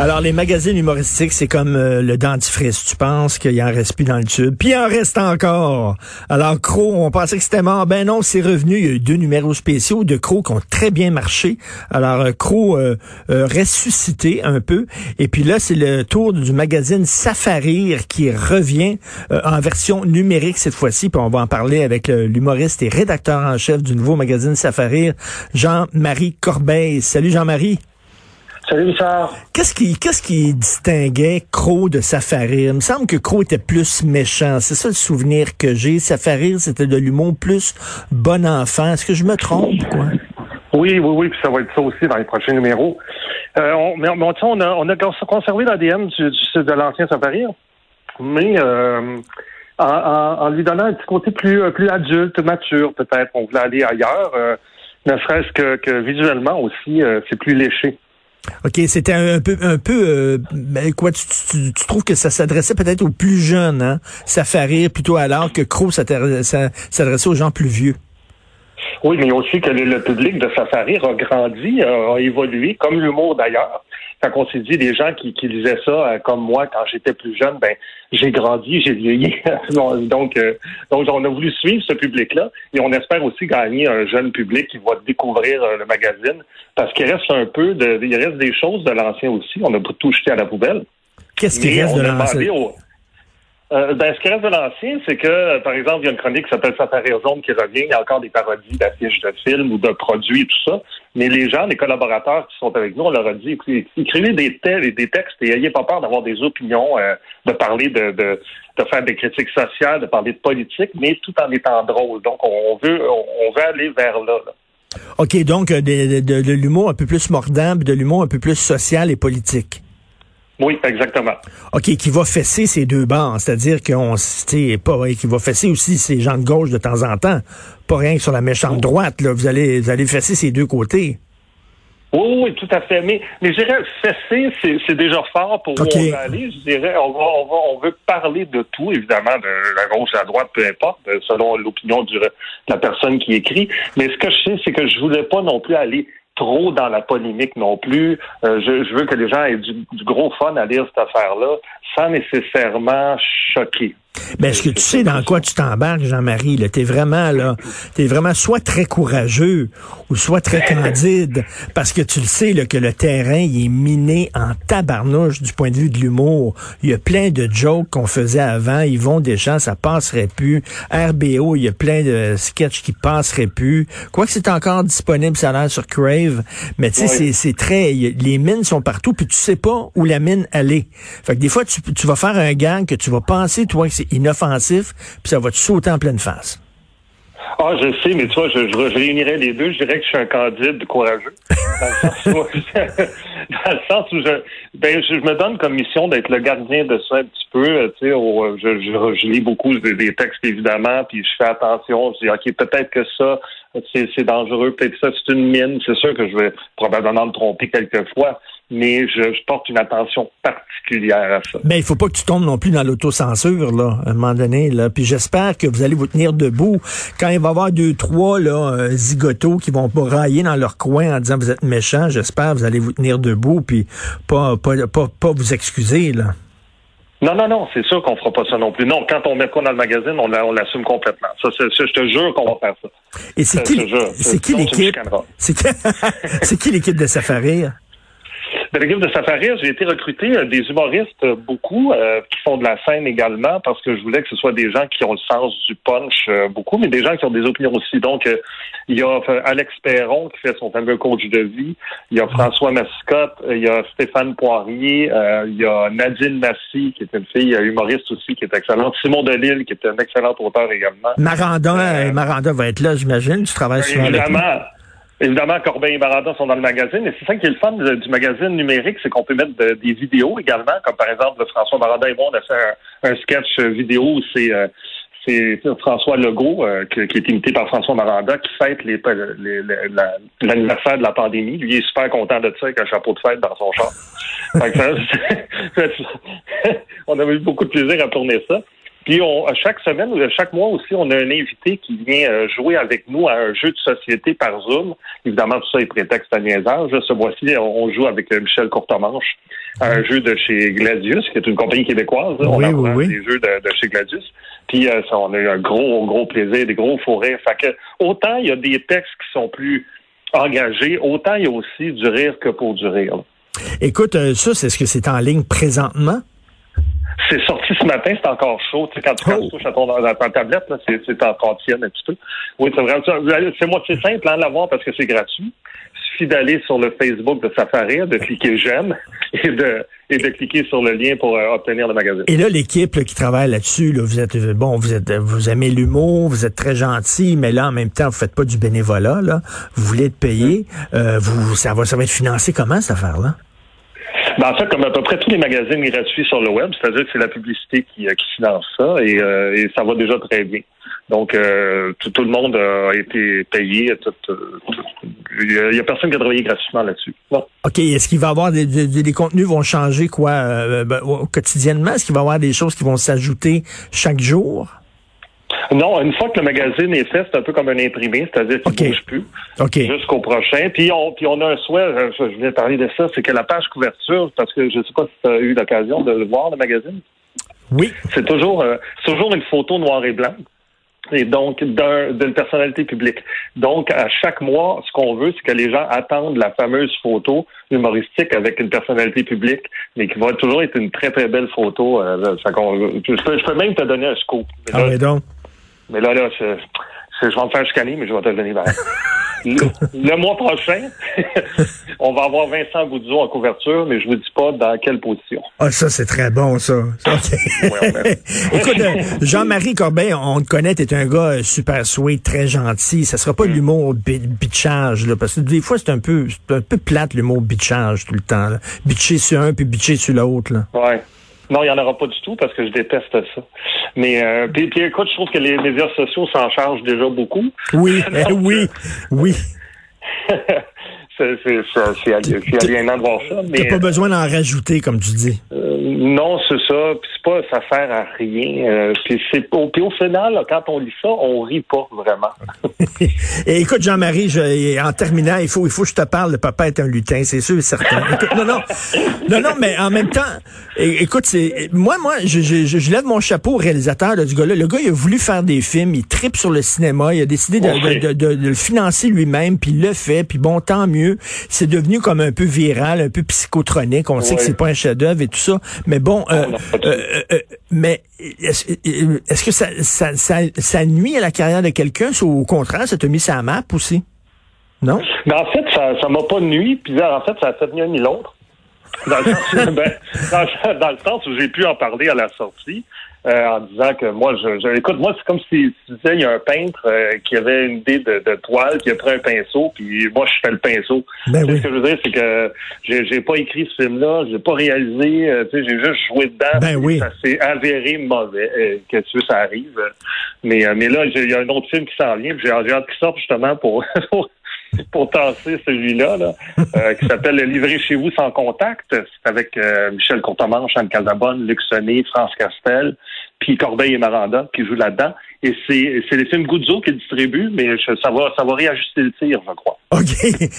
Alors, les magazines humoristiques, c'est comme euh, le dentifrice. Tu penses qu'il en reste plus dans le tube. Puis il en reste encore. Alors, Crow, on pensait que c'était mort. Ben non, c'est revenu. Il y a eu deux numéros spéciaux de Crow qui ont très bien marché. Alors, euh, Crow euh, ressuscité un peu. Et puis là, c'est le tour du magazine Safarir qui revient en version numérique cette fois-ci. Puis on va en parler avec l'humoriste et rédacteur en chef du nouveau magazine Safarir, Jean-Marie Corbeil. Salut Jean-Marie. Salut Richard. Qu'est-ce qui, qu'est-ce qui distinguait Crow de Safarir? Il me semble que Crow était plus méchant. C'est ça le souvenir que j'ai. Safarir, c'était de l'humour plus bon enfant. Est-ce que je me trompe, quoi? Oui, oui, oui, puis ça va être ça aussi dans les prochains numéros. Euh, on, mais, on, a, on a conservé l'ADN du, de l'ancien Safarir, mais euh, en, lui donnant un petit côté plus, plus adulte, mature, peut-être. On voulait aller ailleurs, euh, ne serait-ce que, que visuellement aussi, c'est plus léché. OK, c'était un peu, un peu, euh, ben, quoi, tu, tu, trouves que ça s'adressait peut-être aux plus jeunes, hein? Ça fait rire plutôt alors que Crow s'adressait aux gens plus vieux. Oui, mais aussi que le, public de Safari a grandi, a évolué, comme l'humour d'ailleurs quand on s'est dit des gens qui, qui lisaient ça euh, comme moi quand j'étais plus jeune, ben j'ai grandi, j'ai vieilli. donc, euh, donc on a voulu suivre ce public-là et on espère aussi gagner un jeune public qui va découvrir euh, le magazine parce qu'il reste un peu de, il reste des choses de l'ancien aussi. On a tout jeté à la poubelle. Qu'est-ce qui reste de l'ancien? Euh, ben, ce qui reste de l'ancien, c'est que, par exemple, il y a une chronique qui s'appelle Safari Zone qui revient. Il y a encore des parodies d'affiches de films ou de produits et tout ça. Mais les gens, les collaborateurs qui sont avec nous, on leur a dit, écrivez des, des textes et ayez pas peur d'avoir des opinions, euh, de parler de, faire des critiques sociales, de parler de politique, mais tout en étant drôle. Donc, on veut, on veut aller vers là. OK, donc euh, de, de l'humour un peu plus mordant, de l'humour un peu plus social et politique. Oui, exactement. OK, qui va fesser ces deux bancs, c'est-à-dire qu'on pas qui va fesser aussi ces gens de gauche de temps en temps, pas rien que sur la méchante droite là, vous allez vous allez fesser ces deux côtés. Oui, oui, tout à fait. Mais, mais je dirais, fesser, c'est déjà fort pour où on va aller. Je dirais, on, va, on, va, on veut parler de tout, évidemment, de la gauche à la droite, peu importe, selon l'opinion de la personne qui écrit. Mais ce que je sais, c'est que je voulais pas non plus aller trop dans la polémique non plus. Euh, je, veux que les gens aient du, du gros fun à lire cette affaire-là sans nécessairement choquer. Ben, est-ce que tu sais dans quoi tu t'embarques, Jean-Marie? Là, t'es vraiment là, t'es vraiment soit très courageux ou soit très candide, parce que tu le sais là, que le terrain il est miné en tabarnouche du point de vue de l'humour. Il y a plein de jokes qu'on faisait avant. Ils vont des gens, ça passerait plus. RBO, il y a plein de sketchs qui passeraient plus. Quoi que c'est encore disponible, ça a l'air sur Crave, mais tu sais, c'est très, les mines sont partout, puis tu sais pas où la mine allait. Fait que des fois, tu, tu vas faire un gang que tu vas penser toi que c'est inoffensif, puis ça va te sauter en pleine face. Ah, je sais, mais tu vois, je, réunirais les deux. Je dirais que je suis un candide courageux. Dans le sens où, je, ben, je, me donne comme mission d'être le gardien de ça un petit peu. Euh, tu sais, euh, je, je, lis beaucoup des, textes, évidemment, puis je fais attention. Je dis, OK, peut-être que ça, c'est dangereux. Peut-être ça, c'est une mine. C'est sûr que je vais probablement me tromper quelquefois mais je, porte une attention particulière à ça. Mais il faut pas que tu tombes non plus dans l'autocensure, là, à un moment donné, là. Puis j'espère que vous allez vous tenir debout. Quand il va y avoir deux, trois, là, euh, zigotos qui vont pas railler dans leur coin en disant vous êtes méchants, j'espère que vous allez vous tenir debout puis pas, pas, pas, pas vous excuser, là. Non, non, non, c'est sûr qu'on fera pas ça non plus. Non, quand on met quoi dans le magazine, on, on l'assume complètement. Ça, je te jure qu'on va faire ça. Et c'est qui, c'est qui l'équipe? C'est qui l'équipe de Safari? De l'équipe de Safari, j'ai été recruté euh, des humoristes, euh, beaucoup, euh, qui font de la scène également, parce que je voulais que ce soit des gens qui ont le sens du punch, beaucoup, mais des gens qui ont des opinions aussi. Donc, il y a Alex Perron qui fait son fameux coach de vie, il y a François Mascotte, il y a Stéphane Poirier, il y a Nadine Massy, qui est une fille humoriste aussi, qui est excellente, Simon Delille, qui est un excellent auteur également. Maranda, Maranda va être là, j'imagine, tu travailles sur Évidemment. Évidemment, Corbin et Barada sont dans le magazine. Et c'est ça qui est le fun du magazine numérique, c'est qu'on peut mettre des vidéos également, comme par exemple François Barada et moi, on a fait un, sketch vidéo où c'est euh, c'est François Legault, euh, qui, est imité par François Maranda, qui fête l'anniversaire de la pandémie. Lui, il est super content de ça, avec un chapeau de fête dans son char. on avait eu beaucoup de plaisir à tourner ça. Puis on, chaque semaine, chaque mois aussi, on a un invité qui vient euh, jouer avec nous à un jeu de société par Zoom. Évidemment, tout ça est prétexte à niaisage. Ce mois-ci, on joue avec euh, Michel Courtemanche à un jeu de chez Gladius, qui est une compagnie québécoise. on a des jeux de, chez Gladius. Puis ça, on a eu un gros, gros plaisir, des gros forêts. Fait que autant il y a des textes qui sont plus engagés, autant il y a aussi du rire que pour du rire. Écoute, ça, c'est ce que c'est en ligne présentement? C'est sorti ce matin, c'est encore chaud. Tu sais, quand, tu, oh. touches à ton, tablette, c'est encore tiède un petit peu. Oui, c'est vraiment C'est moi, c'est simple hein, de l'avoir parce que c'est gratuit. Il suffit d'aller sur le Facebook de Safari, de cliquer j'aime et de et de cliquer sur le lien pour euh, obtenir le magazine. Et là, l'équipe qui travaille là-dessus, là, vous êtes bon, vous êtes vous aimez l'humour, vous êtes très gentil, mais là, en même temps, vous faites pas du bénévolat, là. Vous voulez être payé. Mmh. Euh, vous, ça va, ça va être financé comment cette affaire-là? Ben, en fait, comme à peu près tous les magazines gratuits sur le web, c'est-à-dire que c'est la publicité qui, euh, qui finance ça et, euh, et, ça va déjà très bien. Donc, euh, tout, tout, le monde a été payé. Il n'y a, personne qui a travaillé gratuitement là-dessus. OK. Est-ce qu'il va y avoir des, des, contenus vont changer quoi ben, quotidiennement? Est-ce qu'il va y avoir des choses qui vont s'ajouter chaque jour? Non, une fois que le magazine est fait, c'est un peu comme un imprimé, c'est-à-dire qu'il ne bouge plus jusqu'au prochain. Puis on, puis on a un souhait, euh, je, voulais parler de ça, c'est que la page couverture, parce que je ne sais pas si tu as eu l'occasion de le voir, le magazine. Oui. C'est toujours, euh, toujours une photo noir et blanc et donc d'une personnalité publique. Donc, à chaque mois, ce qu'on veut, c'est que les gens attendent la fameuse photo humoristique avec une personnalité publique, mais qui va toujours être une très, très belle photo. Euh, je, peux, même te donner un scoop. ah, mais donc. Mais là, là, je, je vais me faire chicaner, mais je vais te le donner. Le, mois prochain, on va avoir Vincent Goudzot en couverture, mais je vous dis pas dans quelle position. Ah, ça, c'est très bon, ça. Écoute, euh, Jean-Marie Corbin, on te connaît, t'es un gars euh, super sweet, très gentil. Ça sera pas mm. l'humour bitchage, là, parce que des fois, c'est un peu, un peu plate, l'humour bitchage, tout le temps, là. Bitcher sur un, puis bitcher sur l'autre, là. Ouais. Non, il n'y en aura pas du tout parce que je déteste ça. Mais euh, puis, écoute, je trouve que les médias sociaux s'en chargent déjà beaucoup. Oui, oui, oui. c'est aliénant de voir ça. Mais, pas besoin d'en rajouter, comme tu dis. Non, c'est ça. Puis c'est pas, ça sert à rien. Euh, puis, c'est, au, puis au final, quand on lit ça, on rit pas vraiment. et écoute, Jean-Marie, en terminant, il faut, il faut que je te parle. Le papa est un lutin, c'est sûr et certain. non, non, non, non, mais en même temps, écoute, c'est moi, moi, je, je, je, lève mon chapeau au réalisateur du gars-là. Le gars, il a voulu faire des films, il tripe sur le cinéma, il a décidé de, de, de, de le financer lui-même, puis il le fait, puis bon, tant mieux. C'est devenu comme un peu viral, un peu psychotronique. On sait que c'est pas un chef-d'œuvre et tout ça. Mais bon, euh, euh, euh, mais est-ce que ça, ça, ça, nuit à la carrière de quelqu'un? Ou au contraire, ça t'a mis ça à map aussi? Non? Mais en fait, ça ça m'a pas nuit. Puis en fait, ça a fait ni un ni l'autre. Dans, ben, dans, le sens où j'ai pu en parler à la sortie. Euh, en disant que moi, je, écoute, moi, c'est comme si tu disais, il y a un peintre euh, qui avait une idée de, toile, qui a pris un pinceau, puis moi, je fais le pinceau. Ben Ce que je veux dire, c'est que j'ai, j'ai pas écrit ce film-là, j'ai pas réalisé, euh, tu sais, j'ai juste joué dedans. Ben oui. Ça s'est avéré mauvais, que tu ça arrive. Mais, mais là, il y a un autre film qui s'en vient, puis j'ai, hâte qu'il sorte justement pour, pour tasser celui-là, là, qui s'appelle Le livrer chez vous sans contact. C'est avec Michel Courtemanche, Anne Casabonne, Luc Sonné, France Castel puis Corbeil et Maranda qui jouent là-dedans. Et c'est, c'est les films Guzzo qui distribuent, mais ça va, ça va réajuster le tir, je crois. OK.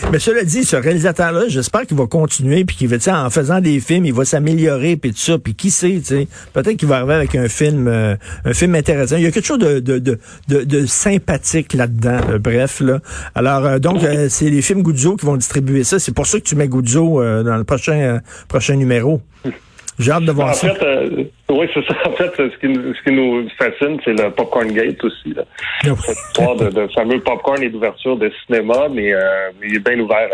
Mais cela dit, ce réalisateur-là, j'espère qu'il va continuer, puis qu'il va, en faisant des films, il va s'améliorer, puis tout ça, puis qui sait, tu sais, peut-être qu'il va arriver avec un film, euh, un film intéressant. Il y a quelque chose de, de, de, de, sympathique là-dedans, euh, bref, là. Alors, euh, donc, c'est les films Guzzo qui vont distribuer ça. C'est pour ça que tu mets Guzzo dans le prochain, prochain numéro. J'ai hâte de voir en ça. Fait, euh, oui, c'est ça. En fait, ce qui, ce qui nous fascine, c'est le Popcorn Gate aussi. Là. Cette histoire de, de, fameux popcorn et d'ouverture de cinéma, mais, euh, il est bien ouvert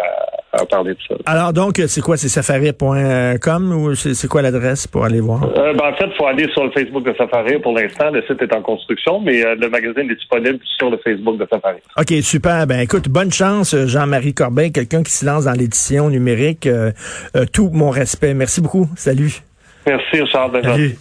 à, à, parler de ça. Alors donc, c'est quoi? C'est safari.com ou c'est quoi l'adresse pour aller voir? Euh, ben, en fait, il faut aller sur le Facebook de Safari. Pour l'instant, le site est en construction, mais euh, le magazine est disponible sur le Facebook de Safari. OK, super. Ben écoute, bonne chance, Jean-Marie Corbin, quelqu'un qui se lance dans l'édition numérique. tout mon respect. Merci beaucoup. Salut. Merci, Charles. Salut.